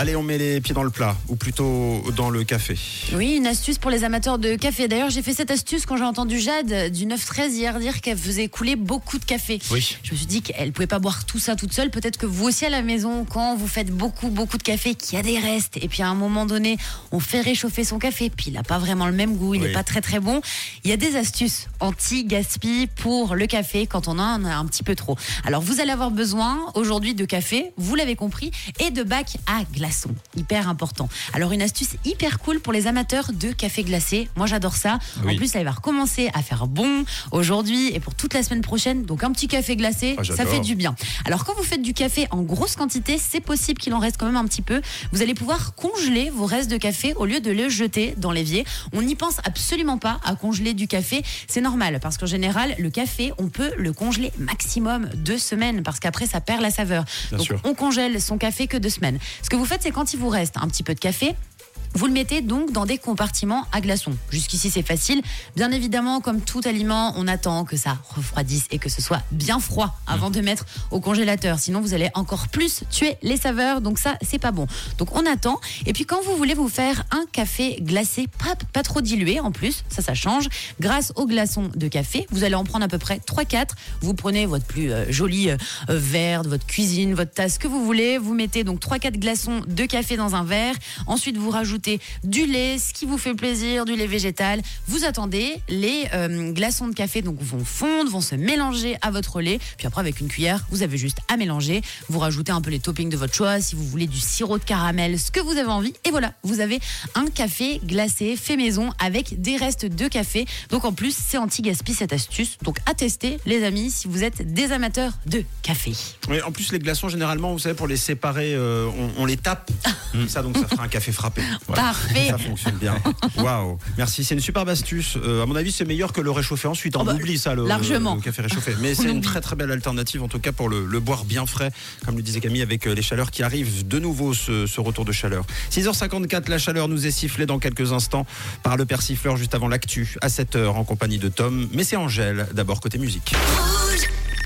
Allez, on met les pieds dans le plat, ou plutôt dans le café. Oui, une astuce pour les amateurs de café. D'ailleurs, j'ai fait cette astuce quand j'ai entendu Jade du 9-13 hier dire qu'elle faisait couler beaucoup de café. Oui. Je me suis dit qu'elle pouvait pas boire tout ça toute seule. Peut-être que vous aussi à la maison, quand vous faites beaucoup, beaucoup de café, qu'il y a des restes, et puis à un moment donné, on fait réchauffer son café, puis il n'a pas vraiment le même goût, il n'est Oui. pas très très bon. Il y a des astuces anti-gaspi pour le café quand on en a un petit peu trop. Alors, vous allez avoir besoin aujourd'hui de café, vous l'avez compris, et de bac à glaçons. Hyper important. Alors, une astuce hyper cool pour les amateurs de café glacé. Moi, j'adore ça. Oui. En plus, ça va recommencer à faire bon aujourd'hui et pour toute la semaine prochaine. Donc, un petit café glacé, Ah, ça fait du bien. Alors, quand vous faites du café en grosse quantité, c'est possible qu'il en reste quand même un petit peu. Vous allez pouvoir congeler vos restes de café au lieu de le jeter dans l'évier. On n'y pense absolument pas à congeler du café. C'est normal parce qu'en général, le café, on peut le congeler maximum deux semaines parce qu'après, ça perd la saveur. Bien Donc, sûr. on congèle son café que deux semaines. Ce que vous faites, c'est quand il vous reste un petit peu de café, vous le mettez donc dans des compartiments à glaçons. Jusqu'ici, c'est facile. Bien évidemment, comme tout aliment, on attend que ça refroidisse et que ce soit bien froid avant de mettre au congélateur. Sinon, vous allez encore plus tuer les saveurs. Donc ça, c'est pas bon. Donc on attend. Et puis quand vous voulez vous faire un café glacé, pas, trop dilué en plus, ça, ça change. Grâce aux glaçons de café, vous allez en prendre à peu près 3-4. Vous prenez votre plus euh, joli euh, euh, verre de votre cuisine, votre tasse, que vous voulez. Vous mettez donc 3-4 glaçons de café dans un verre. Ensuite, vous rajoutez du lait, ce qui vous fait plaisir, du lait végétal. Vous attendez, les euh, glaçons de café donc vont fondre, vont se mélanger à votre lait. Puis après, avec une cuillère, vous avez juste à mélanger. Vous rajoutez un peu les toppings de votre choix, si vous voulez du sirop de caramel, ce que vous avez envie. Et voilà, vous avez un café glacé fait maison avec des restes de café. Donc en plus, c'est anti-gaspi cette astuce. Donc à tester, les amis, si vous êtes des amateurs de café. Oui, en plus, les glaçons, généralement, vous savez, pour les séparer, euh, on, on les tape. Ça, donc, ça fera un café frappé. Voilà. Parfait. Ça fonctionne bien. Waouh. Merci. C'est une superbe astuce. Euh, à mon avis, c'est meilleur que le réchauffer ensuite. On Oh bah, oublie ça, le, largement. le café réchauffé. Mais c'est une très très belle alternative, en tout cas, pour le, le boire bien frais, comme le disait Camille, avec euh, les chaleurs qui arrivent de nouveau, ce, ce retour de chaleur. 6h54, la chaleur nous est sifflée dans quelques instants par le persifleur juste avant l'actu, à 7h en compagnie de Tom. Mais c'est Angèle, d'abord côté musique. Rouge.